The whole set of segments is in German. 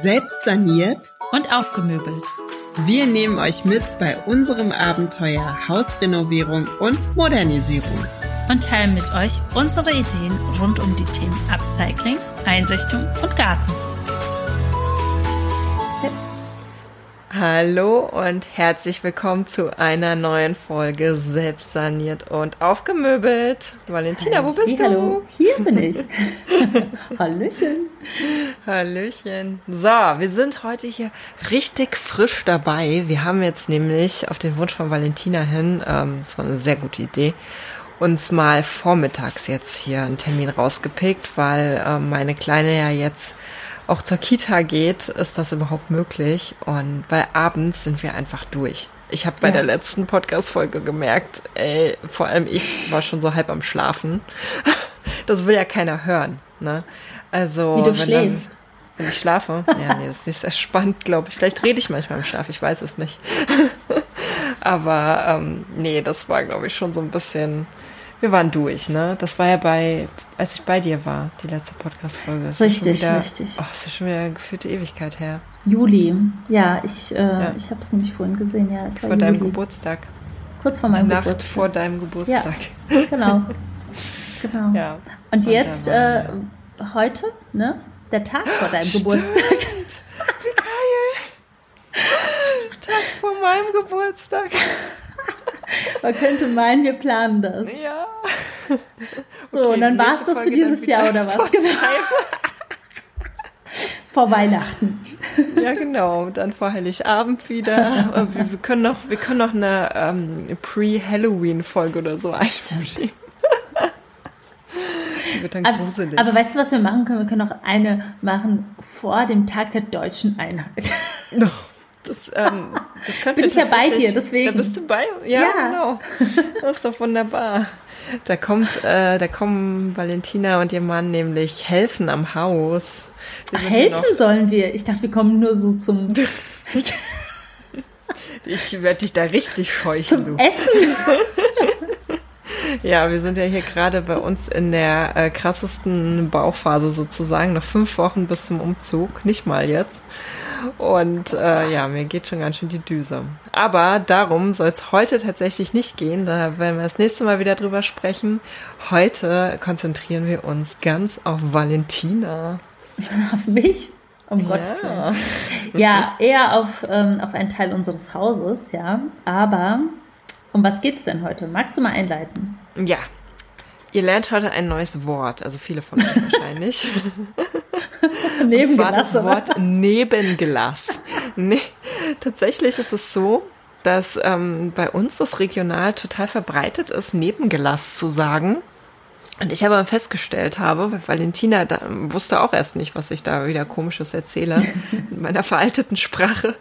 Selbst saniert und aufgemöbelt. Wir nehmen euch mit bei unserem Abenteuer Hausrenovierung und Modernisierung. Und teilen mit euch unsere Ideen rund um die Themen Upcycling, Einrichtung und Garten. Hallo und herzlich willkommen zu einer neuen Folge Selbstsaniert und aufgemöbelt. Valentina, wo bist du? Hallo, hier bin ich. Hallöchen. Hallöchen. So, wir sind heute hier richtig frisch dabei. Wir haben jetzt nämlich auf den Wunsch von Valentina hin, ähm, das war eine sehr gute Idee, uns mal vormittags jetzt hier einen Termin rausgepickt, weil ähm, meine Kleine ja jetzt auch zur Kita geht, ist das überhaupt möglich. Und weil abends sind wir einfach durch. Ich habe bei Ja. der letzten Podcast-Folge gemerkt, ey, vor allem ich war schon so halb am Schlafen. Das will ja keiner hören, ne? Also, Wie du wenn schläfst. Dann, wenn ich schlafe? Ja, nee, das ist nicht sehr spannend, glaube ich. Vielleicht rede ich manchmal im Schlaf, ich weiß es nicht. Aber ähm, nee, das war, glaube ich, schon so ein bisschen. Wir waren durch, ne? Das war ja bei, als ich bei dir war, die letzte Podcast-Folge. Richtig, wieder, richtig. Oh, das ist schon wieder eine gefühlte Ewigkeit her. Juli. Ja, ich, äh, Ja. ich habe es nämlich vorhin gesehen. Ja, es war Vor deinem Juli. Geburtstag. Kurz vor Die meinem Nacht Geburtstag. vor deinem Geburtstag. Genau. genau. Ja. Und Und jetzt, äh, heute, ne? Der Tag vor deinem Stimmt. Geburtstag. Wie geil! Tag vor meinem Geburtstag. Man könnte meinen, wir planen das. Ja. So, Okay, und dann war es das für dieses Jahr oder was? vor Genau. Vor Weihnachten. Ja, genau. Dann vor Heiligabend wieder. Wir, wir können noch, wir können noch eine ähm, Pre-Halloween-Folge oder so. Die wird dann Aber, gruselig. aber weißt du, was wir machen können? Wir können auch eine machen vor dem Tag der deutschen Einheit. Das, ähm, das Bin ich ja bei dir, deswegen. Da bist du bei? Ja, Ja. genau. Das ist doch wunderbar. Da kommt, äh, da kommen Valentina und ihr Mann nämlich helfen am Haus. Hier Helfen sollen wir. Ich dachte, wir kommen nur so zum, ich werde dich da richtig scheuchen, zum du. Essen. Ja, wir sind ja hier gerade bei uns in der äh, krassesten Bauphase sozusagen. Noch fünf Wochen bis zum Umzug, nicht mal jetzt. Und äh, ja, mir geht schon ganz schön die Düse. Aber darum soll es heute tatsächlich nicht gehen. Da werden wir das nächste Mal wieder drüber sprechen. Heute konzentrieren wir uns ganz auf Valentina. Auf mich? Um Gottes Willen. Ja. Ja, eher auf, ähm, auf einen Teil unseres Hauses, ja. Aber um was geht's denn heute? Magst du mal einleiten? ja. Ihr lernt heute ein neues Wort, also viele von euch wahrscheinlich. Und zwar das. Wort Nebenglas. Nee, tatsächlich ist es so, dass ähm, bei uns das regional total verbreitet ist, Nebenglas zu sagen. Und ich aber festgestellt habe, weil Valentina da, wusste auch erst nicht, was ich da wieder komisches erzähle, in meiner veralteten Sprache.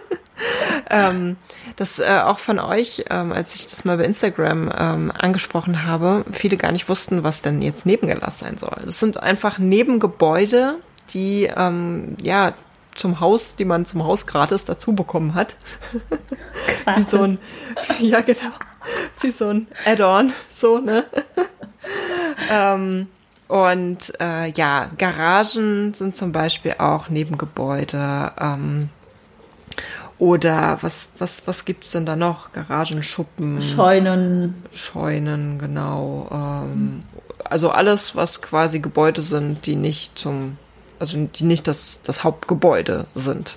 ähm, dass äh, auch von euch, ähm, als ich das mal bei Instagram ähm, angesprochen habe, viele gar nicht wussten, was denn jetzt Nebengelass sein soll. Das sind einfach Nebengebäude, die ähm, ja zum Haus, die man zum Haus gratis dazu bekommen hat. Wie so ein, ja genau, wie so ein Add-on, so, ne? ähm, und äh, ja, Garagen sind zum Beispiel auch Nebengebäude. Ähm, oder was, was, was gibt's denn da noch? Garagenschuppen, Scheunen. Scheunen, genau. Ähm, also alles, was quasi Gebäude sind, die nicht zum, also die nicht das, das Hauptgebäude sind.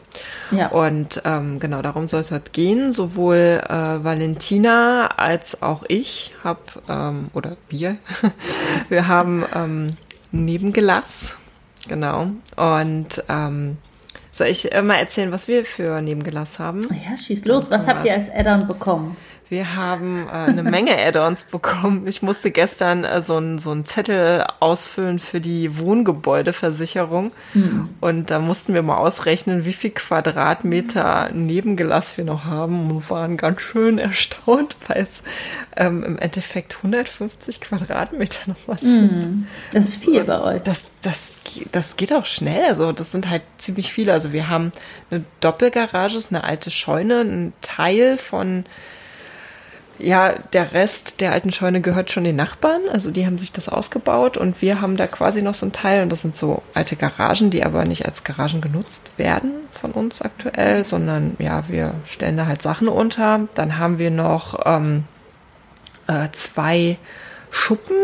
Ja. Und ähm, genau darum soll es halt gehen. Sowohl äh, Valentina als auch ich hab ähm, oder wir, wir haben ähm, Nebengelass, genau. Und ähm, soll ich äh, mal erzählen, was wir für Nebengelass haben? Ja, schieß los. Was habt ihr als Add-on bekommen? Wir haben äh, eine Menge Add-ons bekommen. Ich musste gestern äh, so einen so einen Zettel ausfüllen für die Wohngebäudeversicherung. Und da mussten wir mal ausrechnen, wie viel Quadratmeter Nebengelass wir noch haben und waren ganz schön erstaunt, weil es ähm, im Endeffekt 150 Quadratmeter noch was sind. Das ist viel bei euch. Das, das, das geht auch schnell. Also das sind halt ziemlich viele. Also wir haben eine Doppelgarage, ist eine alte Scheune, ein Teil von ja, der Rest der alten Scheune gehört schon den Nachbarn. Also die haben sich das ausgebaut und wir haben da quasi noch so ein Teil und das sind so alte Garagen, die aber nicht als Garagen genutzt werden von uns aktuell, sondern ja, wir stellen da halt Sachen unter. Dann haben wir noch ähm, äh, zwei Schuppen,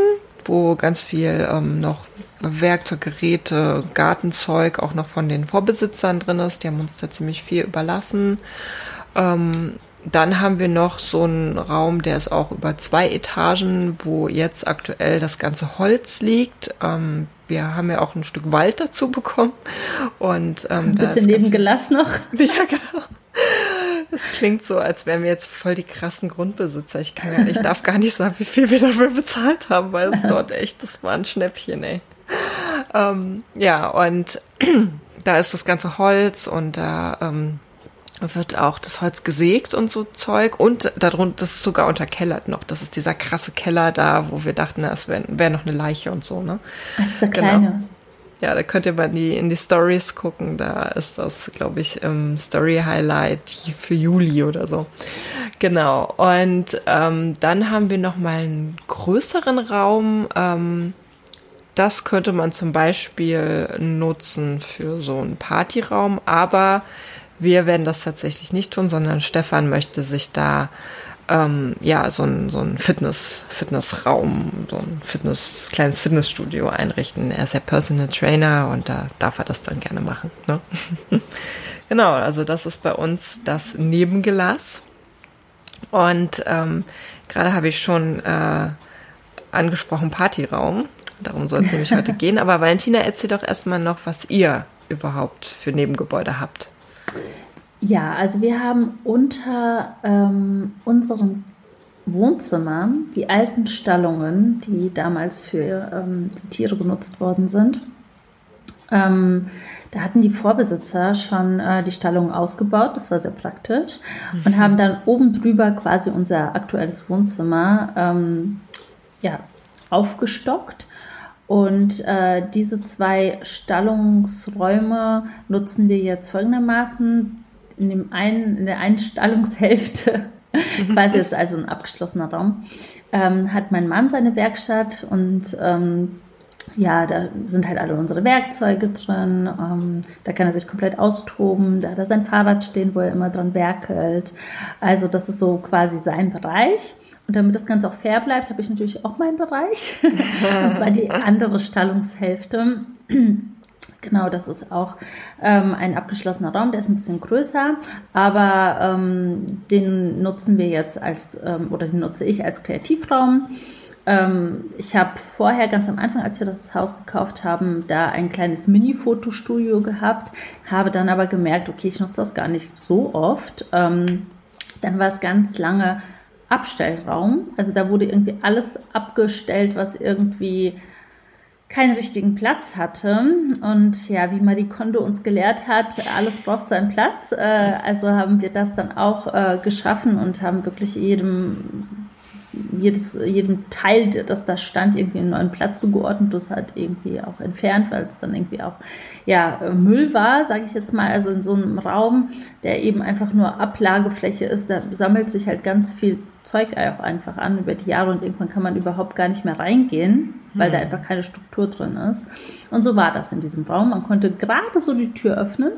wo ganz viel ähm, noch Werkzeuggeräte, Gartenzeug auch noch von den Vorbesitzern drin ist. Die haben uns da ziemlich viel überlassen. Ähm, dann haben wir noch so einen Raum, der ist auch über zwei Etagen, wo jetzt aktuell das ganze Holz liegt. Ähm, wir haben ja auch ein Stück Wald dazu bekommen. Und, ähm, ein bisschen neben Gelass noch. Ja, genau. Das klingt so, als wären wir jetzt voll die krassen Grundbesitzer. Ich kann ja, ich darf gar nicht sagen, wie viel wir dafür bezahlt haben, weil es dort echt, das war ein Schnäppchen, ey. Ähm, ja, und da ist das ganze Holz und da ähm, wird auch das Holz gesägt und so Zeug und darunter, das ist sogar unterkellert noch. Das ist dieser krasse Keller da, wo wir dachten, es wäre wär noch eine Leiche und so, ne? Ach, dieser genau. kleine. Ja, da könnt ihr mal in die, in die Stories gucken. Da ist das, glaube ich, im Story Highlight für Juli oder so. Genau. Und ähm, dann haben wir noch mal einen größeren Raum. Ähm, das könnte man zum Beispiel nutzen für so einen Partyraum, aber wir werden das tatsächlich nicht tun, sondern Stefan möchte sich da ähm, ja so ein, so ein Fitness, Fitnessraum, so ein Fitness, kleines Fitnessstudio einrichten. Er ist ja Personal Trainer und da darf er das dann gerne machen. Ne? genau, also das ist bei uns das Nebengelass. Und ähm, gerade habe ich schon äh, angesprochen Partyraum. Darum soll es nämlich heute gehen. Aber Valentina, erzähl doch erstmal noch, was ihr überhaupt für Nebengebäude habt. Ja, also wir haben unter ähm, unserem Wohnzimmer die alten Stallungen, die damals für ähm, die Tiere genutzt worden sind. Ähm, da hatten die Vorbesitzer schon äh, die Stallungen ausgebaut, das war sehr praktisch, mhm. und haben dann oben drüber quasi unser aktuelles Wohnzimmer ähm, ja, aufgestockt und äh, diese zwei Stallungsräume nutzen wir jetzt folgendermaßen. In, dem einen, in der einen Stallungshälfte, quasi jetzt also ein abgeschlossener Raum, ähm, hat mein Mann seine Werkstatt und ähm, ja, da sind halt alle unsere Werkzeuge drin. Ähm, da kann er sich komplett austoben. Da hat er sein Fahrrad stehen, wo er immer dran werkelt. Also das ist so quasi sein Bereich. Und damit das Ganze auch fair bleibt, habe ich natürlich auch meinen Bereich. und zwar die andere Stallungshälfte. Genau, das ist auch ähm, ein abgeschlossener Raum, der ist ein bisschen größer, aber ähm, den nutzen wir jetzt als, ähm, oder den nutze ich als Kreativraum. Ähm, ich habe vorher ganz am Anfang, als wir das Haus gekauft haben, da ein kleines Mini-Fotostudio gehabt, habe dann aber gemerkt, okay, ich nutze das gar nicht so oft. Ähm, dann war es ganz lange Abstellraum. Also da wurde irgendwie alles abgestellt, was irgendwie keinen richtigen Platz hatte. Und ja, wie Marie Kondo uns gelehrt hat, alles braucht seinen Platz. Äh, also haben wir das dann auch äh, geschaffen und haben wirklich jedem jedes, jedem Teil, das da stand, irgendwie einen neuen Platz zugeordnet. Das hat irgendwie auch entfernt, weil es dann irgendwie auch ja, Müll war, sage ich jetzt mal. Also in so einem Raum, der eben einfach nur Ablagefläche ist, da sammelt sich halt ganz viel Zeug auch einfach an über die Jahre und irgendwann kann man überhaupt gar nicht mehr reingehen, weil hm. da einfach keine Struktur drin ist. Und so war das in diesem Raum. Man konnte gerade so die Tür öffnen.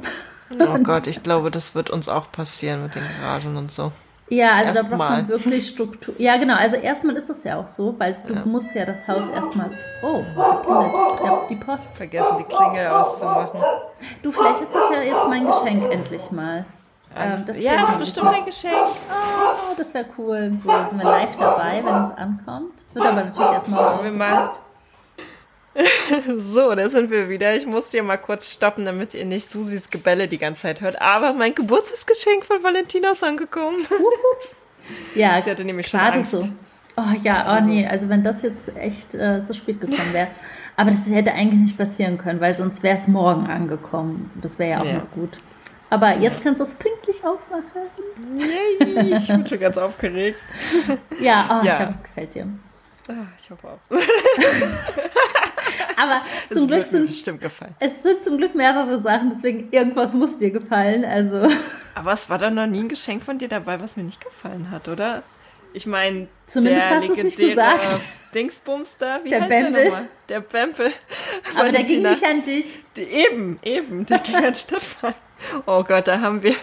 Oh Gott, ich glaube, das wird uns auch passieren mit den Garagen und so. Ja, also erst da braucht man wirklich Struktur. Ja, genau. Also erstmal ist es ja auch so, weil du ja. musst ja das Haus erstmal. Oh, die Post. Vergessen, die Klingel auszumachen. Du, vielleicht ist das ja jetzt mein Geschenk endlich mal. Ähm, das ja, das ist bestimmt ein Geschenk. Oh, das wäre cool. So sind wir live dabei, wenn es ankommt. Es wird aber natürlich erstmal ausgepackt. So, da sind wir wieder. Ich musste hier mal kurz stoppen, damit ihr nicht Susis Gebälle die ganze Zeit hört. Aber mein Geburtstagsgeschenk von Valentina ist angekommen. ja, sie hatte nämlich schon Angst. so. Oh ja, oh also. nee, also wenn das jetzt echt äh, zu spät gekommen wäre. Aber das hätte eigentlich nicht passieren können, weil sonst wäre es morgen angekommen. Das wäre ja auch ja. noch gut. Aber jetzt kannst du es pünktlich aufmachen. Yay, ich bin schon ganz aufgeregt. Ja, oh, ja. ich hoffe, es gefällt dir. Ah, ich hoffe auch. Aber das zum Glück sind bestimmt gefallen. Es sind zum Glück mehrere Sachen, deswegen irgendwas muss dir gefallen. Also. Aber es war doch noch nie ein Geschenk von dir dabei, was mir nicht gefallen hat, oder? Ich meine, Zumindest der hast du es nicht gesagt. Dingsbums da, wie Der heißt Bempel. der nochmal? Der Bempel. Aber der ging nicht an dich. Die- Eben, eben, der ging an Stefan. Oh Gott, da haben wir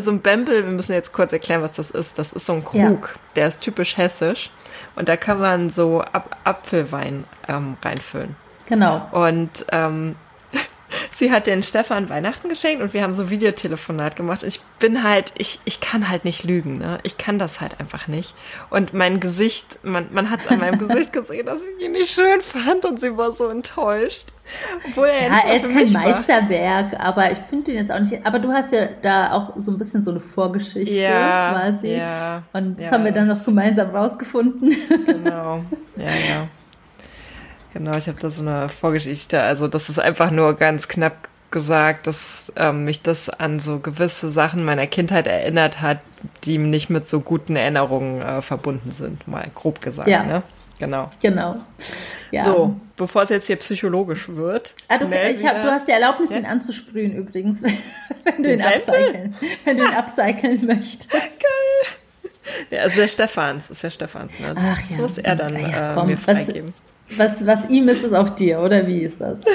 so ein Bempel, wir müssen jetzt kurz erklären, was das ist. Das ist so ein Ja. Krug, der ist typisch hessisch und da kann man so Ap Apfelwein ähm, reinfüllen. Genau. Und ähm, sie hat den Stefan Weihnachten geschenkt und wir haben so Videotelefonat gemacht. Und ich bin halt, ich, ich kann halt nicht lügen, ne? Ich kann das halt einfach nicht. Und mein Gesicht, man, man hat es an meinem Gesicht gesehen, dass ich ihn nicht schön fand und sie war so enttäuscht. Obwohl er Ja, er ist kein mich war. Meisterwerk, aber ich finde ihn jetzt auch nicht. Aber du hast ja da auch so ein bisschen so eine Vorgeschichte Ja, quasi. ja, Und das ja, haben wir dann noch gemeinsam rausgefunden. Genau, ja, ja. Genau, ich habe da so eine Vorgeschichte. Also das ist einfach nur ganz knapp gesagt, dass ähm, mich das an so gewisse Sachen meiner Kindheit erinnert hat, die nicht mit so guten Erinnerungen äh, verbunden sind, mal grob gesagt. Ja. Ne? Genau. genau. Ja. So, bevor es jetzt hier psychologisch wird. Ah, du, hab, du hast die Erlaubnis, Ja? ihn anzusprühen übrigens, wenn du Den ihn upcyclen, wenn du ihn upcyclen möchtest. Ja, ist der Stefans, ist der Stefans. Ne? Das Ach ja. muss er dann ja, äh, komm, mir was- freigeben. Was, was ihm ist, ist auch dir, oder wie ist das?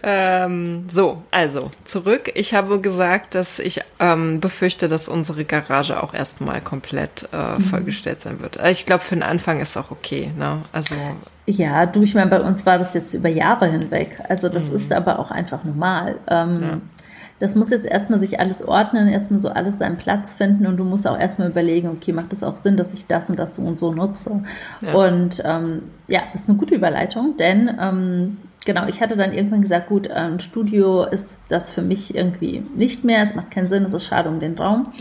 Ähm, so, also zurück. Ich habe gesagt, dass ich ähm, befürchte, dass unsere Garage auch erstmal komplett äh, vollgestellt sein wird. Äh, Ich glaube, für den Anfang ist auch okay. Ne? Also Ja, du, ich meine, bei uns war das jetzt über Jahre hinweg. Also das ist aber auch einfach normal. Ähm, Ja. Das muss jetzt erstmal sich alles ordnen, erstmal so alles seinen Platz finden und du musst auch erstmal überlegen, okay, macht es auch Sinn, dass ich das und das so und so nutze? Ja. Und ähm, ja, das ist eine gute Überleitung, denn ähm, genau, ich hatte dann irgendwann gesagt, gut, ein Studio ist das für mich irgendwie nicht mehr, es macht keinen Sinn, es ist schade um den Raum.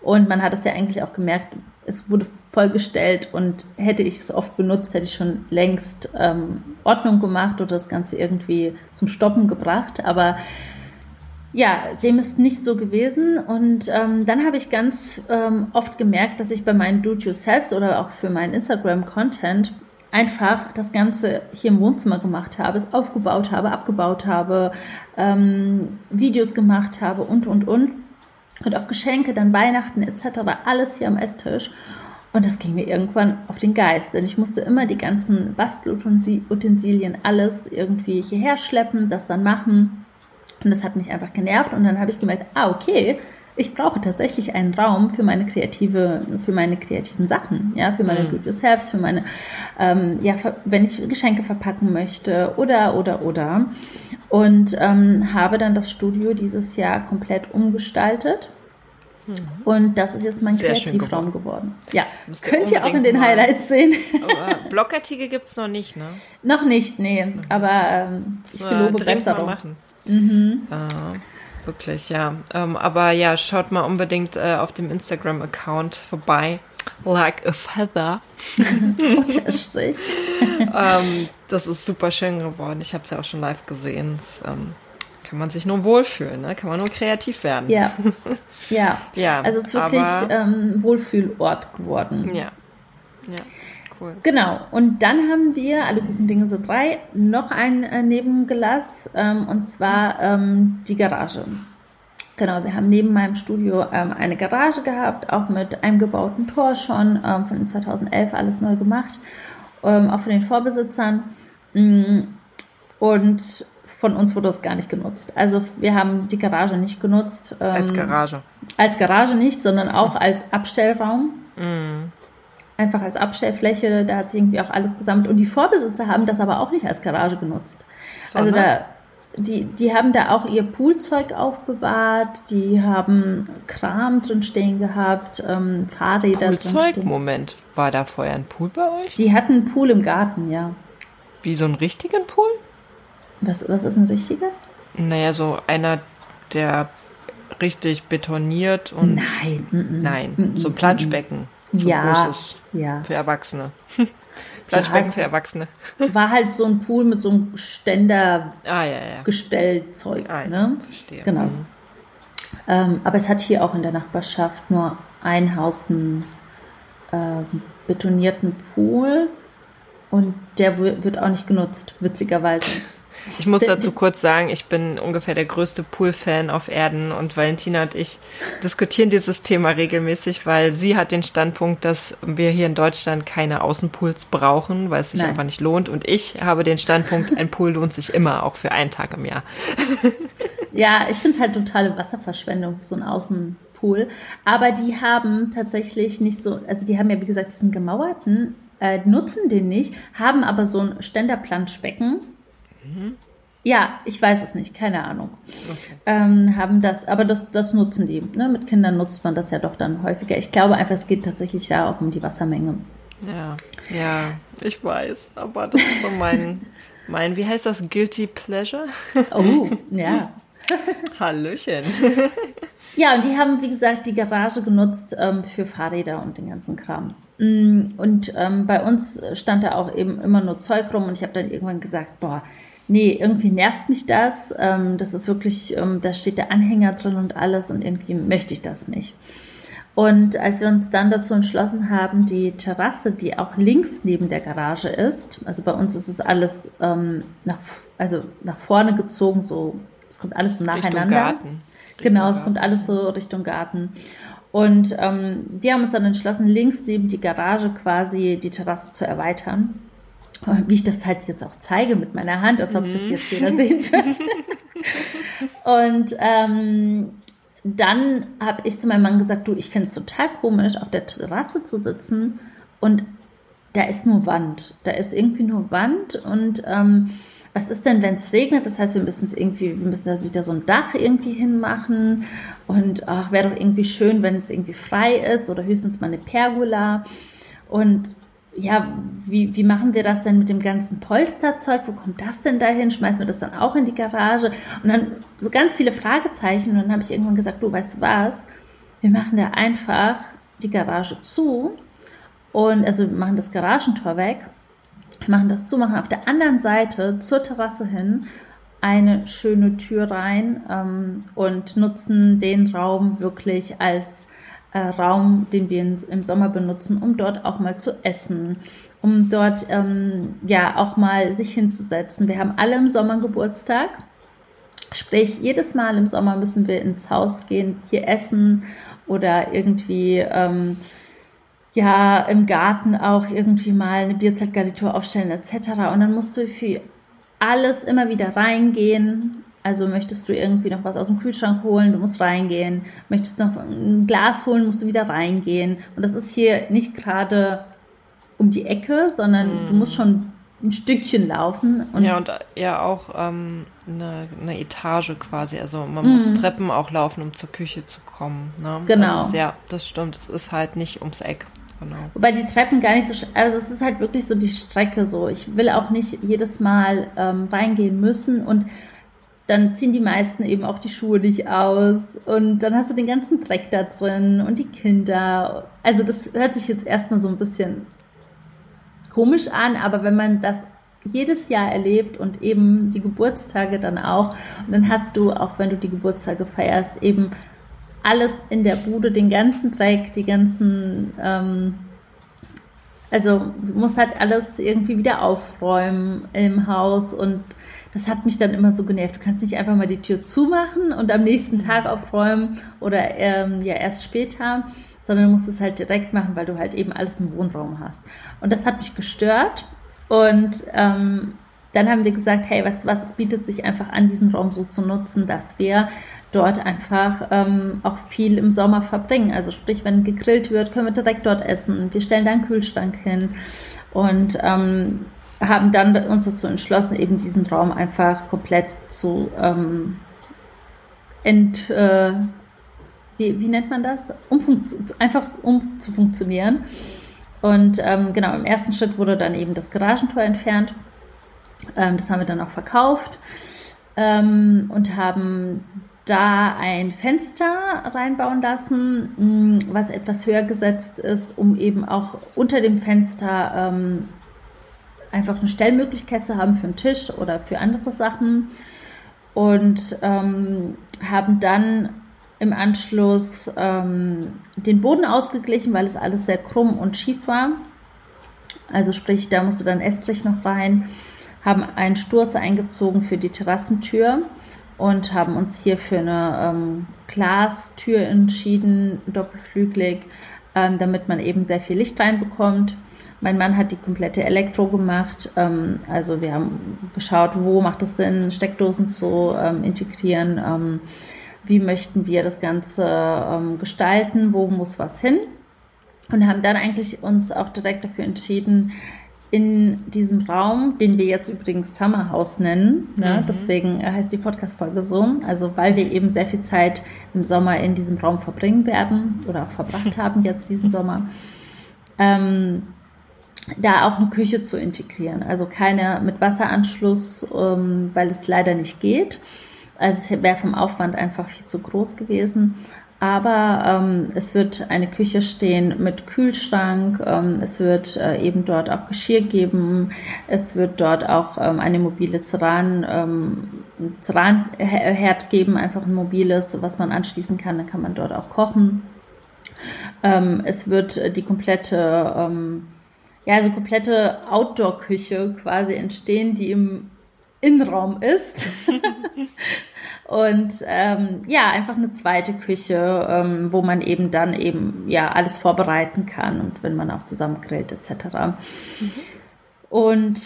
Und man hat es ja eigentlich auch gemerkt, es wurde vollgestellt und hätte ich es oft benutzt, hätte ich schon längst ähm, Ordnung gemacht oder das Ganze irgendwie zum Stoppen gebracht. Aber ja, dem ist nicht so gewesen. Und ähm, dann habe ich ganz ähm, oft gemerkt, dass ich bei meinen Do-it-yourselfs oder auch für meinen Instagram-Content einfach das Ganze hier im Wohnzimmer gemacht habe, es aufgebaut habe, abgebaut habe, ähm, Videos gemacht habe und, und, und. Und auch Geschenke, dann Weihnachten etc., alles hier am Esstisch. Und das ging mir irgendwann auf den Geist, denn ich musste immer die ganzen Bastelutensilien, alles irgendwie hierher schleppen, das dann machen. Und das hat mich einfach genervt. Und dann habe ich gemerkt, ah, okay, ich brauche tatsächlich einen Raum für meine kreative, für meine kreativen Sachen, ja, für meine Do-it-yourselfs, für meine, ähm, ja, wenn ich Geschenke verpacken möchte oder, oder, oder. Und ähm, habe dann das Studio dieses Jahr komplett umgestaltet. Und das ist jetzt mein Mhm. Sehr Kreativraum geworden. Ja, Müsst könnt ihr auch in den Highlights sehen. aber Blogartikel gibt es noch nicht, ne? Noch nicht, nee, aber ähm, ich Äh, gelobe Besserung. machen. Äh, wirklich, ja. Ähm, aber ja, schaut mal unbedingt äh, auf dem Instagram-Account vorbei. Like a feather. Unterstrich. ähm, das ist super schön geworden. Ich habe es ja auch schon live gesehen. Das, ähm, kann man sich nur wohlfühlen, ne? Kann man nur kreativ werden. Ja, ja. Ja, also es ist wirklich ähm, Wohlfühlort geworden. Ja. Ja, cool. Genau. Und dann haben wir, alle guten Dinge sind drei, noch ein äh, Nebengelass, ähm, und zwar ähm, die Garage. Genau, wir haben neben meinem Studio ähm, eine Garage gehabt, auch mit eingebauten Tor schon, ähm, von 2011 alles neu gemacht, ähm, auch von den Vorbesitzern. Mm, Und von uns wurde es gar nicht genutzt. Also wir haben die Garage nicht genutzt. Ähm, Als Garage. als Garage nicht, sondern auch als Abstellraum. Mhm. Einfach als Abstellfläche, da hat sich irgendwie auch alles gesammelt. Und die Vorbesitzer haben das aber auch nicht als Garage genutzt. Also Sondern? da, die, die haben da auch ihr Poolzeug aufbewahrt, die haben Kram drin stehen gehabt, ähm, Fahrräder drin Poolzeug? stehen. Moment, war da vorher ein Pool bei euch? Die hatten einen Pool im Garten, ja. Wie so einen richtigen Pool? Was, was ist ein richtiger? Naja, so einer, der richtig betoniert und. Nein. mm, mm. Nein, so ein Planschbecken. So ja, großes ja. für Erwachsene. Planschbecken es- für Erwachsene. War halt so ein Pool mit so einem Ständer Ah, ja, ja. Gestellzeug. Ah, ja, ne? verstehe. Genau. Mhm. Ähm, aber es hat hier auch in der Nachbarschaft nur ein Haus einen ähm, betonierten Pool und der wi- wird auch nicht genutzt, witzigerweise. Ich muss dazu kurz sagen, ich bin ungefähr der größte Pool-Fan auf Erden und Valentina und ich diskutieren dieses Thema regelmäßig, weil sie hat den Standpunkt, dass wir hier in Deutschland keine Außenpools brauchen, weil es sich Nein. einfach nicht lohnt. Und ich habe den Standpunkt, ein Pool lohnt sich immer, auch für einen Tag im Jahr. Ja, ich finde es halt totale Wasserverschwendung, so ein Außenpool. Aber die haben tatsächlich nicht so, also die haben ja wie gesagt diesen gemauerten, äh, nutzen den nicht, haben aber so ein Ständerplanschbecken. Mhm. Ja, ich weiß es nicht, keine Ahnung. Okay. Ähm, haben das, aber das, das nutzen die. Ne? Mit Kindern nutzt man das ja doch dann häufiger. Ich glaube einfach, es geht tatsächlich da auch um die Wassermenge. Ja, ja, ich weiß, aber das ist so mein, mein, wie heißt das, Guilty Pleasure? Oh, ja. Hallöchen. ja, und die haben, wie gesagt, die Garage genutzt ähm, für Fahrräder und den ganzen Kram. Mm, und ähm, bei uns stand da auch eben immer nur Zeug rum und ich habe dann irgendwann gesagt, boah, nee, irgendwie nervt mich das. Ähm, das ist wirklich, ähm, da steht der Anhänger drin und alles und irgendwie möchte ich das nicht. Und als wir uns dann dazu entschlossen haben, die Terrasse, die auch links neben der Garage ist, also bei uns ist es alles ähm, nach, also nach vorne gezogen, so es kommt alles so nacheinander. Richtung Garten. genau, es kommt alles so Richtung Garten. Und ähm, wir haben uns dann entschlossen, links neben die Garage quasi die Terrasse zu erweitern. Wie ich das halt jetzt auch zeige mit meiner Hand, als ob mhm. das jetzt jeder sehen wird. und ähm, dann habe ich zu meinem Mann gesagt, du, ich finde es total komisch, auf der Terrasse zu sitzen und da ist nur Wand. Da ist irgendwie nur Wand und ähm, was ist denn, wenn es regnet? Das heißt, wir müssen es irgendwie, wir müssen da wieder so ein Dach irgendwie hinmachen. Und ach, wäre doch irgendwie schön, wenn es irgendwie frei ist oder höchstens mal eine Pergola. Und ja, wie, wie machen wir das denn mit dem ganzen Polsterzeug? Wo kommt das denn dahin? Schmeißen wir das dann auch in die Garage? Und dann so ganz viele Fragezeichen. Und dann habe ich irgendwann gesagt, du weißt du was? Wir machen da einfach die Garage zu und also wir machen das Garagentor weg machen das zu, machen auf der anderen Seite zur Terrasse hin eine schöne Tür rein ähm, und nutzen den Raum wirklich als äh, Raum, den wir im Sommer benutzen, um dort auch mal zu essen, um dort ähm, ja auch mal sich hinzusetzen. Wir haben alle im Sommer Geburtstag. Sprich, jedes Mal im Sommer müssen wir ins Haus gehen, hier essen oder irgendwie ähm, ja im Garten auch irgendwie mal eine Bierzeltgarnitur aufstellen etc. Und dann musst du für alles immer wieder reingehen. Also möchtest du irgendwie noch was aus dem Kühlschrank holen, du musst reingehen. Möchtest du noch ein Glas holen, musst du wieder reingehen. Und das ist hier nicht gerade um die Ecke, sondern mm. du musst schon ein Stückchen laufen. Und ja, und ja auch ähm, eine, eine, Etage quasi. Also man mm. muss Treppen auch laufen, um zur Küche zu kommen. Ne? Genau. Also, ja, das stimmt. Es ist halt nicht ums Eck. Genau. Wobei die Treppen gar nicht so, also es ist halt wirklich so die Strecke so. Ich will auch nicht jedes Mal ähm, reingehen müssen und dann ziehen die meisten eben auch die Schuhe nicht aus und dann hast du den ganzen Dreck da drin und die Kinder. Also das hört sich jetzt erstmal so ein bisschen komisch an, aber wenn man das jedes Jahr erlebt und eben die Geburtstage dann auch, und dann hast du, auch wenn du die Geburtstage feierst, eben alles in der Bude, den ganzen Dreck, die ganzen, ähm, also du musst halt alles irgendwie wieder aufräumen im Haus und das hat mich dann immer so genervt. Du kannst nicht einfach mal die Tür zumachen und am nächsten Tag aufräumen oder ähm, ja erst später, sondern du musst es halt direkt machen, weil du halt eben alles im Wohnraum hast. Und das hat mich gestört und ähm, dann haben wir gesagt, hey, was, was bietet sich einfach an, diesen Raum so zu nutzen, dass wir dort einfach ähm, auch viel im Sommer verbringen. Also sprich, wenn gegrillt wird, können wir direkt dort essen. Wir stellen da einen Kühlschrank hin und ähm, haben dann uns dazu entschlossen, eben diesen Raum einfach komplett zu ähm, ent, äh, wie, wie, nennt man das? Um einfach um zu funktionieren. Und ähm, genau, im ersten Schritt wurde dann eben das Garagentor entfernt. Ähm, das haben wir dann auch verkauft ähm, und haben da ein Fenster reinbauen lassen, mm, was etwas höher gesetzt ist, um eben auch unter dem Fenster ähm, einfach eine Stellmöglichkeit zu haben für einen Tisch oder für andere Sachen. Und ähm, haben dann im Anschluss ähm, den Boden ausgeglichen, weil es alles sehr krumm und schief war. Also sprich, da musste dann Estrich noch rein haben einen Sturz eingezogen für die Terrassentür und haben uns hier für eine ähm, Glastür entschieden, doppelflügelig, ähm, damit man eben sehr viel Licht reinbekommt. Mein Mann hat die komplette Elektro gemacht. Ähm, also wir haben geschaut, wo macht es Sinn, Steckdosen zu ähm, integrieren, ähm, wie möchten wir das Ganze ähm, gestalten, wo muss was hin. Und haben dann eigentlich uns auch direkt dafür entschieden, in diesem Raum, den wir jetzt übrigens Summer House nennen, ne? mhm. deswegen heißt die Podcast-Folge so, also weil wir eben sehr viel Zeit im Sommer in diesem Raum verbringen werden oder auch verbracht haben jetzt diesen Sommer, ähm, da auch eine Küche zu integrieren. Also keine mit Wasseranschluss, ähm, weil es leider nicht geht. Also es wäre vom Aufwand einfach viel zu groß gewesen. Aber ähm, es wird eine Küche stehen mit Kühlschrank. Ähm, es wird äh, eben dort auch Geschirr geben. Es wird dort auch ähm, eine mobile Ceran, ähm, Ceranherd geben, einfach ein mobiles, was man anschließen kann. Dann kann man dort auch kochen. Ähm, es wird die komplette, ähm, ja, also komplette Outdoor-Küche quasi entstehen, die im Innenraum ist. Und ähm, ja, einfach eine zweite Küche, ähm, wo man eben dann eben ja alles vorbereiten kann und wenn man auch zusammen grillt etc. Mhm. Und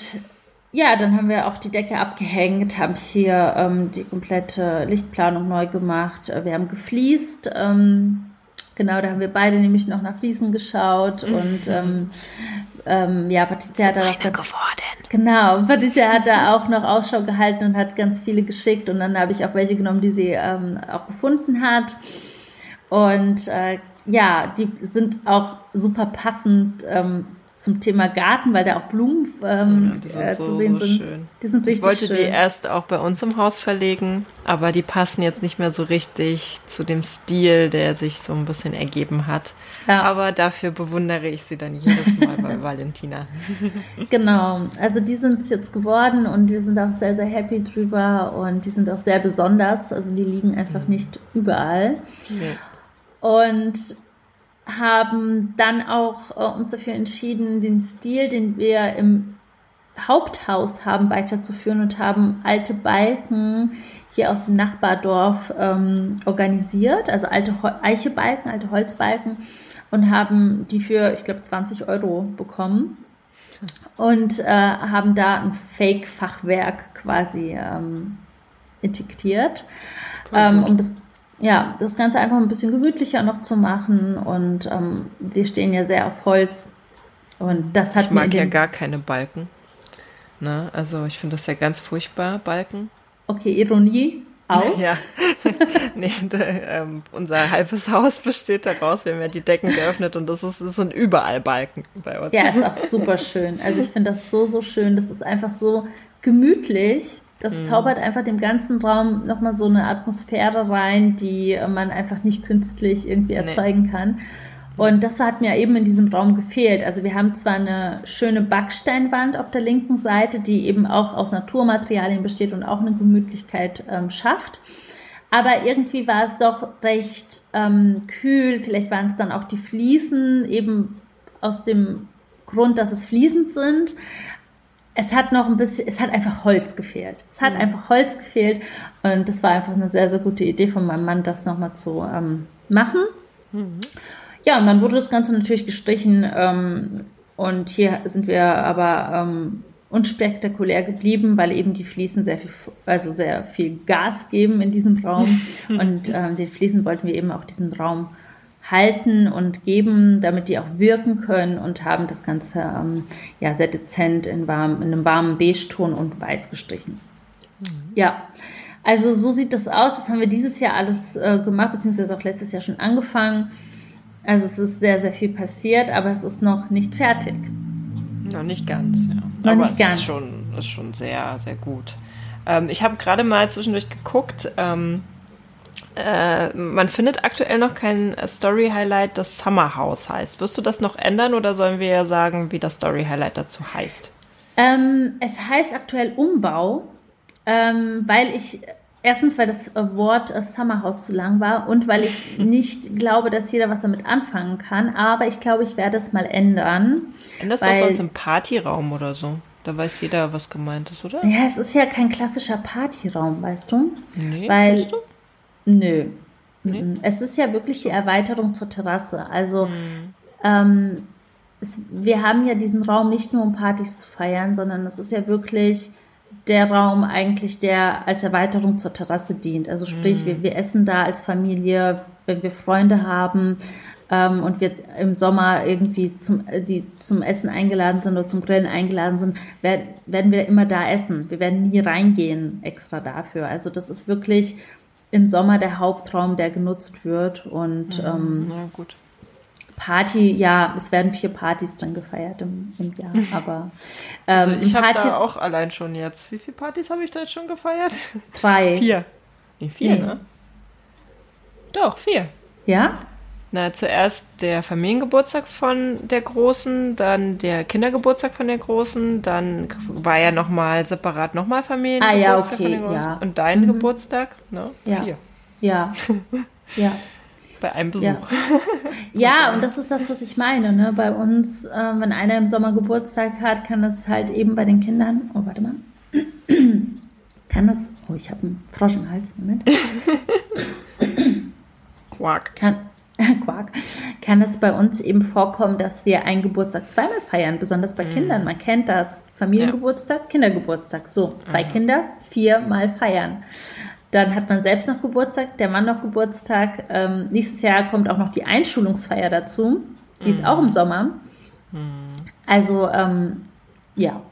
ja, dann haben wir auch die Decke abgehängt, haben hier ähm, die komplette Lichtplanung neu gemacht. Wir haben gefliest. Ähm, genau, da haben wir beide nämlich noch nach Fliesen geschaut mhm. und ähm, ähm, ja, Patricia hat da auch ganz, genau, Patricia hat da auch noch Ausschau gehalten und hat ganz viele geschickt und dann habe ich auch welche genommen, die sie ähm, auch gefunden hat und äh, ja, die sind auch super passend ähm, zum Thema Garten, weil da auch Blumen ähm, ja, äh, so, zu sehen so sind. Schön. Die sind richtig schön. Ich wollte schön. die erst auch bei uns im Haus verlegen, aber die passen jetzt nicht mehr so richtig zu dem Stil, der sich so ein bisschen ergeben hat. Ja. Aber dafür bewundere ich sie dann jedes Mal bei Valentina. Genau, also die sind es jetzt geworden und wir sind auch sehr, sehr happy drüber und die sind auch sehr besonders. Also die liegen einfach mhm. nicht überall. Nee. Und haben dann auch äh, uns dafür entschieden, den Stil, den wir im Haupthaus haben, weiterzuführen und haben alte Balken hier aus dem Nachbardorf ähm, organisiert, also alte Eichebalken, alte Holzbalken und haben die für, ich glaube, 20 Euro bekommen und äh, haben da ein Fake-Fachwerk quasi ähm, integriert, ähm, um das ja, das Ganze einfach ein bisschen gemütlicher noch zu machen. Und ähm, wir stehen ja sehr auf Holz. Und das hat ich mag ja gar keine Balken. Ne? Also ich finde das ja ganz furchtbar, Balken. Okay, Ironie aus. Ja. nee, der, ähm, unser halbes Haus besteht daraus. Wir haben ja die Decken geöffnet und das, ist, das sind überall Balken bei uns. Ja, ist auch super schön. Also ich finde das so, so schön. Das ist einfach so gemütlich. Das mhm. zaubert einfach dem ganzen Raum nochmal so eine Atmosphäre rein, die man einfach nicht künstlich irgendwie erzeugen nee. kann. Und das hat mir eben in diesem Raum gefehlt. Also wir haben zwar eine schöne Backsteinwand auf der linken Seite, die eben auch aus Naturmaterialien besteht und auch eine Gemütlichkeit ähm, schafft. Aber irgendwie war es doch recht ähm, kühl. Vielleicht waren es dann auch die Fliesen, eben aus dem Grund, dass es Fliesen sind es hat noch ein bisschen, es hat einfach Holz gefehlt. Es hat mhm. einfach Holz gefehlt und das war einfach eine sehr, sehr gute Idee von meinem Mann, das nochmal zu ähm, machen. Mhm. Ja, und dann wurde das Ganze natürlich gestrichen ähm, und hier sind wir aber ähm, unspektakulär geblieben, weil eben die Fliesen sehr viel, also sehr viel Gas geben in diesem Raum und ähm, den Fliesen wollten wir eben auch diesen Raum halten und geben, damit die auch wirken können und haben das Ganze ähm, ja, sehr dezent in, warm, in einem warmen Beige-Ton und weiß gestrichen. Mhm. Ja, also so sieht das aus. Das haben wir dieses Jahr alles äh, gemacht, beziehungsweise auch letztes Jahr schon angefangen. Also es ist sehr, sehr viel passiert, aber es ist noch nicht fertig. Noch nicht ganz, ja. Noch aber nicht es ganz. Ist schon, ist schon sehr, sehr gut. Ähm, ich habe gerade mal zwischendurch geguckt. Ähm, äh, man findet aktuell noch kein Story-Highlight, das Summer House heißt. Wirst du das noch ändern oder sollen wir ja sagen, wie das Story-Highlight dazu heißt? Ähm, es heißt aktuell Umbau, ähm, weil ich erstens, weil das Wort Summer House zu lang war und weil ich nicht glaube, dass jeder was damit anfangen kann. Aber ich glaube, ich werde es mal ändern. Änderst du das sonst im Partyraum oder so? Da weiß jeder, was gemeint ist, oder? Ja, es ist ja kein klassischer Partyraum, weißt du? Nee, Weil, weißt du? Nö. Mhm. Es ist ja wirklich die Erweiterung zur Terrasse. Also, ähm, es, wir haben ja diesen Raum nicht nur, um Partys zu feiern, sondern es ist ja wirklich der Raum eigentlich, der als Erweiterung zur Terrasse dient. Also sprich, wir, wir essen da als Familie, wenn wir Freunde haben ähm, und wir im Sommer irgendwie zum, äh, die zum Essen eingeladen sind oder zum Grillen eingeladen sind, werden, werden wir immer da essen. Wir werden nie reingehen extra dafür. Also das ist wirklich im Sommer der Hauptraum, der genutzt wird und ähm, Na gut. Party, ja, es werden vier Partys drin gefeiert im, im Jahr, aber ähm, Also ich habe da auch allein schon jetzt. Wie viele Partys habe ich da jetzt schon gefeiert? drei. Vier. Nee, vier, Nee. ne? Doch, vier. Ja? Na, zuerst der Familiengeburtstag von der Großen, dann der Kindergeburtstag von der Großen, dann war ja nochmal separat nochmal Familiengeburtstag Ah, ja, okay, von der Großen ja. und dein Geburtstag, ne? Ja. Vier. Ja. Ja. Bei einem Besuch. Ja. Ja, und das ist das, was ich meine. Ne? Bei uns, äh, wenn einer im Sommer Geburtstag hat, kann das halt eben bei den Kindern. Oh, warte mal. Kann das. Oh, ich habe einen Frosch im Hals. Moment. Quark. Kann, Quark. Kann es bei uns eben vorkommen, dass wir einen Geburtstag zweimal feiern, besonders bei Kindern. Man kennt das. Familiengeburtstag, Kindergeburtstag. So, zwei Kinder, viermal feiern. Dann hat man selbst noch Geburtstag, der Mann noch Geburtstag. Ähm, nächstes Jahr kommt auch noch die Einschulungsfeier dazu. Die ist auch im Sommer. Also, ähm, ja.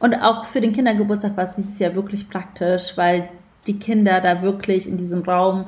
Und auch für den Kindergeburtstag war es dieses Jahr wirklich praktisch, weil die Kinder da wirklich in diesem Raum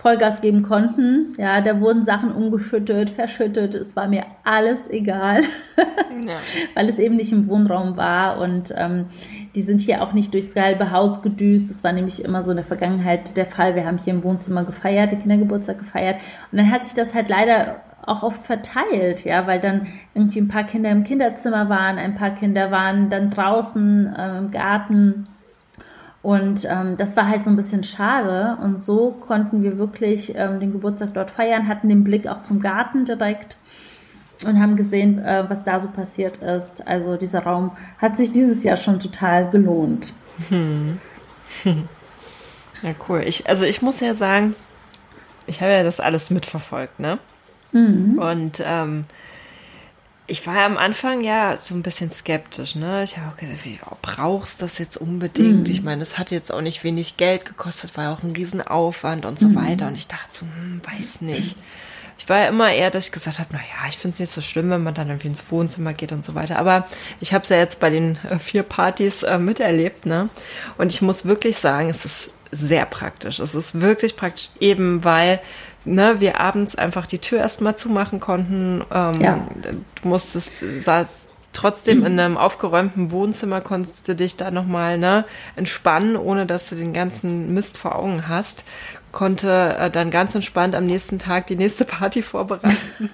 Vollgas geben konnten. Ja, da wurden Sachen umgeschüttet, verschüttet. Es war mir alles egal, Ja. weil es eben nicht im Wohnraum war. Und ähm, die sind hier auch nicht durchs halbe Haus gedüst. Das war nämlich immer so in der Vergangenheit der Fall. Wir haben hier im Wohnzimmer gefeiert, den Kindergeburtstag gefeiert. Und dann hat sich das halt leider auch oft verteilt, ja, weil dann irgendwie ein paar Kinder im Kinderzimmer waren, ein paar Kinder waren dann draußen äh, im Garten. Und ähm, das war halt so ein bisschen schade. Und so konnten wir wirklich ähm, den Geburtstag dort feiern, hatten den Blick auch zum Garten direkt und haben gesehen, äh, was da so passiert ist. Also dieser Raum hat sich dieses Jahr schon total gelohnt. Ja, cool. Ich, also ich muss ja sagen, ich habe ja das alles mitverfolgt, ne? Mhm. Und ähm, ich war am Anfang ja so ein bisschen skeptisch, ne? Ich habe auch gesagt, wie, oh, brauchst du das jetzt unbedingt? Mhm. Ich meine, es hat jetzt auch nicht wenig Geld gekostet, war ja auch ein Riesenaufwand und so Mhm. weiter. Und ich dachte so, hm, weiß nicht. Ich war ja immer eher, dass ich gesagt habe, naja, ich finde es nicht so schlimm, wenn man dann irgendwie ins Wohnzimmer geht und so weiter. Aber ich habe es ja jetzt bei den äh, vier Partys äh, miterlebt, ne? Und ich muss wirklich sagen, es ist sehr praktisch. Es ist wirklich praktisch, eben weil ne, wir abends einfach die Tür erstmal zumachen konnten. Ähm, Ja. Du musstest, saß trotzdem in einem aufgeräumten Wohnzimmer, konntest du dich da nochmal ne, entspannen, ohne dass du den ganzen Mist vor Augen hast. Konnte äh, dann ganz entspannt am nächsten Tag die nächste Party vorbereiten.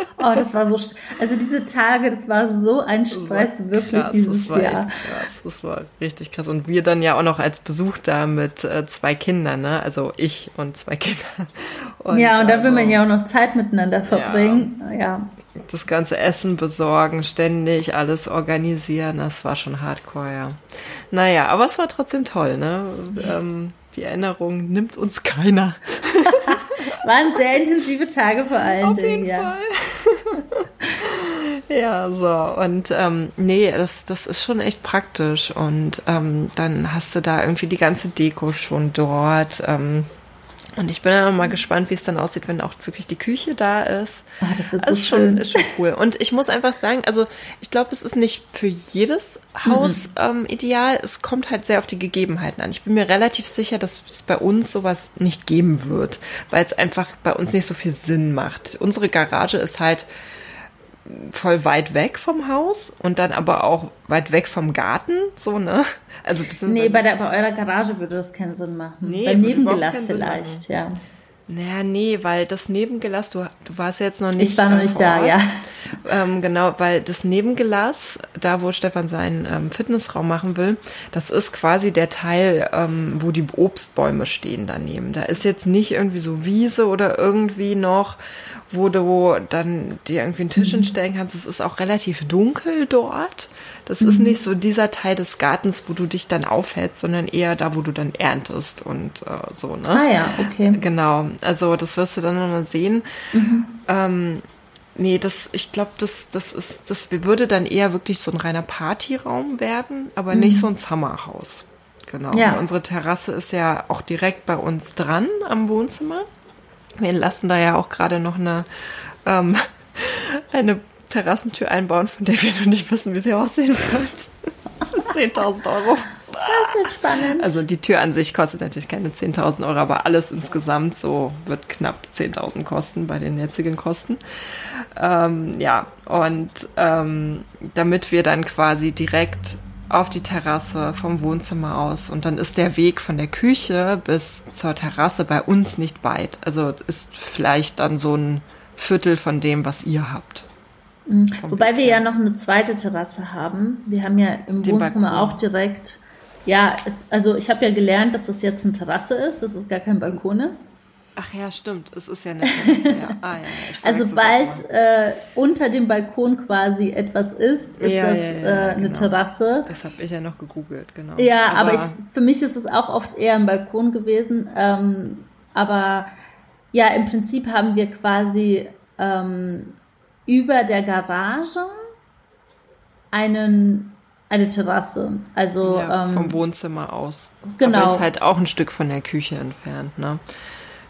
Oh, das war so, also diese Tage, das war so ein Stress, wirklich krass, dieses das war Jahr. Krass, das war richtig krass. Und wir dann ja auch noch als Besuch da mit äh, zwei Kindern, ne? Also ich und zwei Kinder. Und ja, und da will also man ja auch noch Zeit miteinander verbringen. Ja. das ganze Essen besorgen, ständig alles organisieren, das war schon hardcore, ja. Naja, aber es war trotzdem toll, ne? Ähm, die Erinnerung nimmt uns keiner. Waren sehr intensive Tage vor allen Auf Dingen, jeden ja. Fall. ja, so. Und ähm, nee, das, das ist schon echt praktisch. Und ähm, dann hast du da irgendwie die ganze Deko schon dort. Ähm, und ich bin dann mal gespannt, wie es dann aussieht, wenn auch wirklich die Küche da ist. Ah, das wird Also so ist schon, schön. ist schon cool. Und ich muss einfach sagen, also ich glaube, es ist nicht für jedes Haus ähm, ideal. Es kommt halt sehr auf die Gegebenheiten an. Ich bin mir relativ sicher, dass es bei uns sowas nicht geben wird, weil es einfach bei uns nicht so viel Sinn macht. Unsere Garage ist halt voll weit weg vom Haus und dann aber auch weit weg vom Garten, so, ne? Also Nee, bei, der, bei eurer Garage würde das keinen Sinn machen. Nee, Beim Nebengelass vielleicht, ja. Naja, nee, weil das Nebengelass, du, du warst jetzt noch nicht. Ich war noch nicht da, Ort. ja. Ähm, genau, weil das Nebengelass, da wo Stefan seinen ähm, Fitnessraum machen will, das ist quasi der Teil, ähm, wo die Obstbäume stehen daneben. Da ist jetzt nicht irgendwie so Wiese oder irgendwie noch, wo du dann dir irgendwie einen Tisch mhm. hinstellen kannst. Es ist auch relativ dunkel dort. Das mhm. ist nicht so dieser Teil des Gartens, wo du dich dann aufhältst, sondern eher da, wo du dann erntest und äh, so, ne? Ah ja, okay. Genau. Also das wirst du dann nochmal sehen. Mhm. Ähm, nee, das, ich glaube, das, das ist, das würde dann eher wirklich so ein reiner Partyraum werden, aber mhm. nicht so ein Summerhaus. Genau. Ja. Unsere Terrasse ist ja auch direkt bei uns dran am Wohnzimmer. Wir lassen da ja auch gerade noch eine, ähm, eine Terrassentür einbauen, von der wir noch nicht wissen, wie sie aussehen wird. Für 10.000 Euro. Das wird spannend. Also die Tür an sich kostet natürlich keine 10.000 Euro, aber alles insgesamt so wird knapp 10.000 kosten bei den jetzigen Kosten. Ähm, ja, und ähm, damit wir dann quasi direkt auf die Terrasse vom Wohnzimmer aus und dann ist der Weg von der Küche bis zur Terrasse bei uns nicht weit. Also ist vielleicht dann so ein Viertel von dem, was ihr habt. Mhm. Wobei wir ja noch eine zweite Terrasse haben. Wir haben ja im Den Wohnzimmer Balkon. auch direkt, ja, es, also ich habe ja gelernt, dass das jetzt eine Terrasse ist, dass es gar kein Balkon ist. Ach ja, stimmt. Es ist ja eine Terrasse. ja. Ah, ja, also bald äh, unter dem Balkon quasi etwas ist, ist ja, das äh, eine genau. Terrasse. Das habe ich ja noch gegoogelt, genau. Ja, aber, aber ich, für mich ist es auch oft eher ein Balkon gewesen. Ähm, aber ja, im Prinzip haben wir quasi ähm, über der Garage einen, eine Terrasse. Also ja, ähm, vom Wohnzimmer aus. Genau. Aber ist halt auch ein Stück von der Küche entfernt, ne?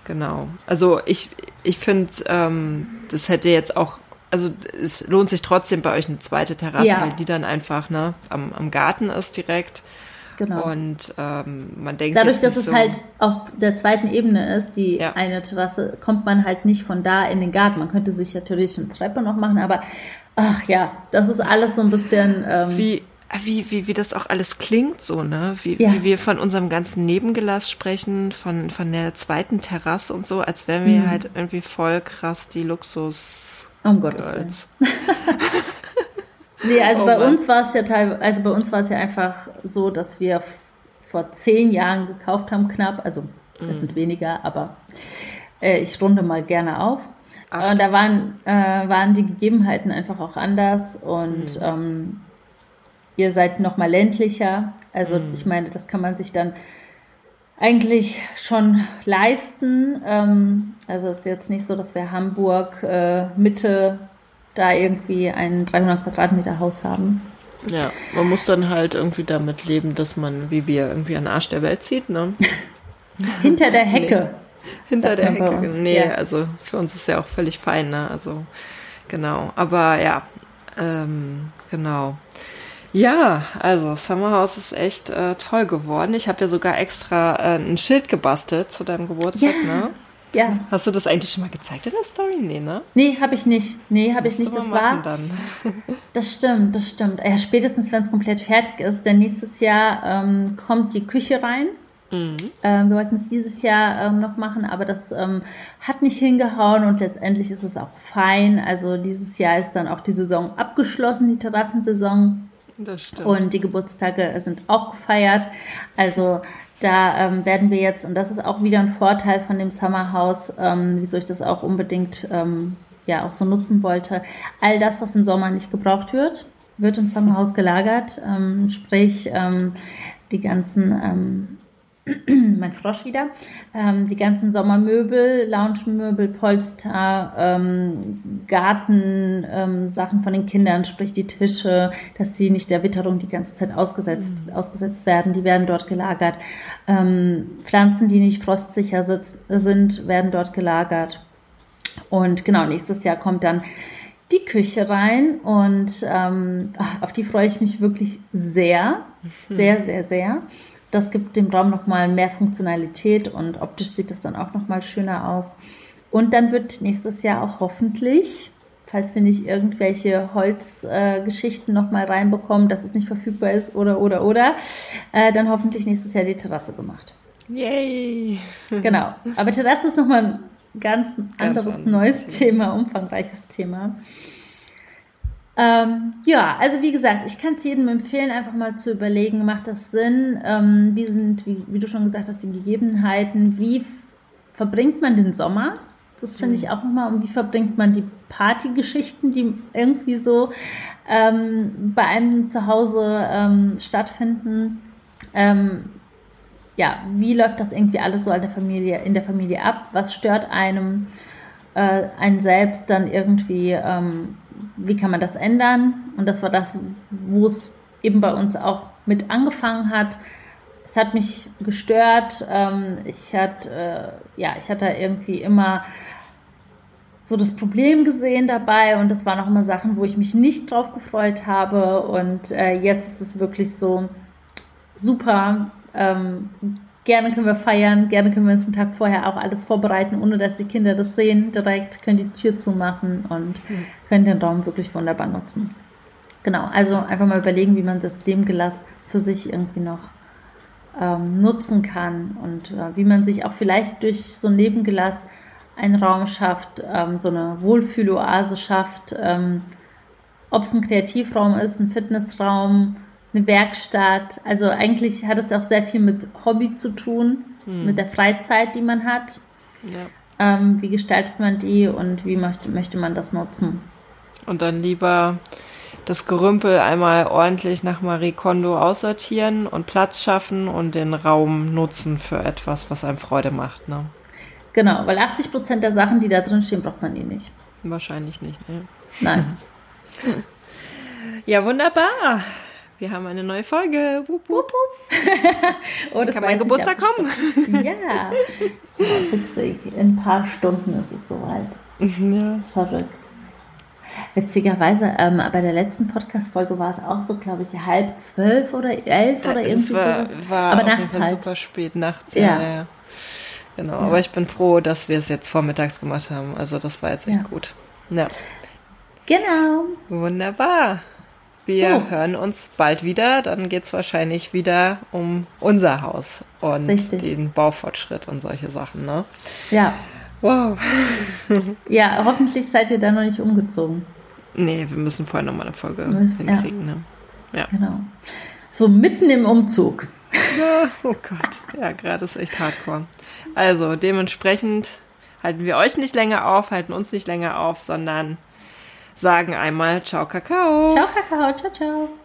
Genau. Also ich, ich finde, ähm, das hätte jetzt auch, also es lohnt sich trotzdem bei euch eine zweite Terrasse, ja. weil die dann einfach ne, am, am Garten ist direkt. Genau. Und ähm, man denkt. Dadurch, dass es so halt auf der zweiten Ebene ist, die ja. eine Terrasse, kommt man halt nicht von da in den Garten. Man könnte sich natürlich eine Treppe noch machen, aber ach ja, das ist alles so ein bisschen. Ähm, wie, wie, wie, wie das auch alles klingt, so, ne? Wie, ja. wie wir von unserem ganzen Nebengelass sprechen, von, von der zweiten Terrasse und so, als wären wir mhm. halt irgendwie voll krass die Luxus. Um Gottes Willen. Nee, also oh bei uns war es ja teilweise, also bei uns war es ja einfach so, dass wir vor zehn Jahren gekauft haben, knapp. Also das mm. sind weniger, aber äh, ich runde mal gerne auf. Ach. Und da waren, äh, waren die Gegebenheiten einfach auch anders und mm. ähm, ihr seid noch mal ländlicher. Also mm. ich meine, das kann man sich dann eigentlich schon leisten. Ähm, also es ist jetzt nicht so, dass wir Hamburg äh, Mitte da irgendwie ein 300 Quadratmeter Haus haben. Ja, man muss dann halt irgendwie damit leben, dass man, wie wir, irgendwie an den Arsch der Welt zieht, ne? Hinter der Hecke. Nee. Hinter der Hecke. Nee, ja. also für uns ist ja auch völlig fein, ne? Also, genau. Aber ja, ähm, genau. Ja, also Summerhouse ist echt äh, toll geworden. Ich habe ja sogar extra äh, ein Schild gebastelt zu deinem Geburtstag, ja. ne? Ja. Hast du das eigentlich schon mal gezeigt in der Story? Nee, ne? Nee, habe ich nicht. Nee, habe ich nicht. Das war. Dann. das stimmt, das stimmt. Ja, spätestens, wenn es komplett fertig ist, denn nächstes Jahr ähm, kommt die Küche rein. Mhm. Ähm, wir wollten es dieses Jahr ähm, noch machen, aber das ähm, hat nicht hingehauen und letztendlich ist es auch fein. Also dieses Jahr ist dann auch die Saison abgeschlossen, die Terrassensaison. Das stimmt. Und die Geburtstage sind auch gefeiert. Also da ähm, werden wir jetzt, und das ist auch wieder ein Vorteil von dem Summerhouse, ähm, wieso ich das auch unbedingt ähm, ja auch so nutzen wollte, all das, was im Sommer nicht gebraucht wird, wird im Summerhouse gelagert. Ähm, sprich, ähm, die ganzen ähm, mein Frosch wieder. Ähm, die ganzen Sommermöbel, Lounge-Möbel, Polster, ähm, Garten, ähm, Sachen von den Kindern, sprich die Tische, dass sie nicht der Witterung die ganze Zeit ausgesetzt, mhm. ausgesetzt werden, die werden dort gelagert. Ähm, Pflanzen, die nicht frostsicher sitz, sind, werden dort gelagert. Und genau, nächstes Jahr kommt dann die Küche rein und ähm, auf die freue ich mich wirklich sehr, sehr, sehr, sehr. Das gibt dem Raum nochmal mehr Funktionalität und optisch sieht es dann auch nochmal schöner aus. Und dann wird nächstes Jahr auch hoffentlich, falls wir nicht irgendwelche Holzgeschichten äh, nochmal reinbekommen, dass es nicht verfügbar ist oder, oder, oder, äh, dann hoffentlich nächstes Jahr die Terrasse gemacht. Yay! Genau. Aber Terrasse ist nochmal ein ganz, ganz anderes, neues Thema. Thema, umfangreiches Thema. Ähm, ja, also wie gesagt, ich kann es jedem empfehlen, einfach mal zu überlegen, macht das Sinn? Ähm, wie sind, wie, wie, du schon gesagt hast, die Gegebenheiten? Wie verbringt man den Sommer? Das finde ich auch nochmal. Und wie verbringt man die Partygeschichten, die irgendwie so ähm, bei einem zu Hause ähm, stattfinden? Ähm, ja, wie läuft das irgendwie alles so in der Familie, in der Familie ab? Was stört einem, äh, einen selbst dann irgendwie? Ähm, wie kann man das ändern? Und das war das, wo es eben bei uns auch mit angefangen hat. Es hat mich gestört. Ähm, ich hatte, äh, ja, ich hatte irgendwie immer so das Problem gesehen dabei und das waren auch immer Sachen, wo ich mich nicht drauf gefreut habe. Und äh, jetzt ist es wirklich so super. Gerne können wir feiern, gerne können wir uns einen Tag vorher auch alles vorbereiten, ohne dass die Kinder das sehen. Direkt können die Tür zumachen und mhm. können den Raum wirklich wunderbar nutzen. Genau, also einfach mal überlegen, wie man das Lebengelass für sich irgendwie noch ähm, nutzen kann und äh, wie man sich auch vielleicht durch so ein Nebengelass einen Raum schafft, ähm, so eine Wohlfühloase schafft, ähm, ob es ein Kreativraum ist, ein Fitnessraum, eine Werkstatt. Also eigentlich hat es auch sehr viel mit Hobby zu tun, hm. mit der Freizeit, die man hat. Ja. Ähm, wie gestaltet man die und wie möchte, möchte man das nutzen? Und dann lieber das Gerümpel einmal ordentlich nach Marie Kondo aussortieren und Platz schaffen und den Raum nutzen für etwas, was einem Freude macht. Ne? Genau, weil 80 Prozent der Sachen, die da drin stehen, braucht man eh nicht. Wahrscheinlich nicht, ne? Nein. ja, wunderbar. Wir haben eine neue Folge. Wupp, wupp. oh, Kann mein Geburtstag kommen? ja. Witzig. In ein paar Stunden ist es soweit. Ja. Verrückt. Witzigerweise, ähm, bei der letzten Podcast-Folge war es auch so, glaube ich, halb zwölf oder elf oder irgendwie war, sowas. War aber nachts halt. super spät nachts. Ja. ja, ja. Genau, ja. aber ich bin froh, dass wir es jetzt vormittags gemacht haben. Also das war jetzt echt gut. Ja. Genau. Wunderbar. Wir so. hören uns bald wieder. Dann geht es wahrscheinlich wieder um unser Haus und Richtig. den Baufortschritt und solche Sachen. Ne? Ja. Wow. ja, hoffentlich seid ihr da noch nicht umgezogen. Nee, wir müssen vorher nochmal eine Folge müssen, hinkriegen. Ja. Ne? ja. Genau. So mitten im Umzug. Ja, oh Gott. Ja, gerade ist echt hardcore. Also dementsprechend halten wir euch nicht länger auf, halten uns nicht länger auf, sondern sagen einmal Ciao, Kakao. Ciao, Kakao. Ciao, ciao.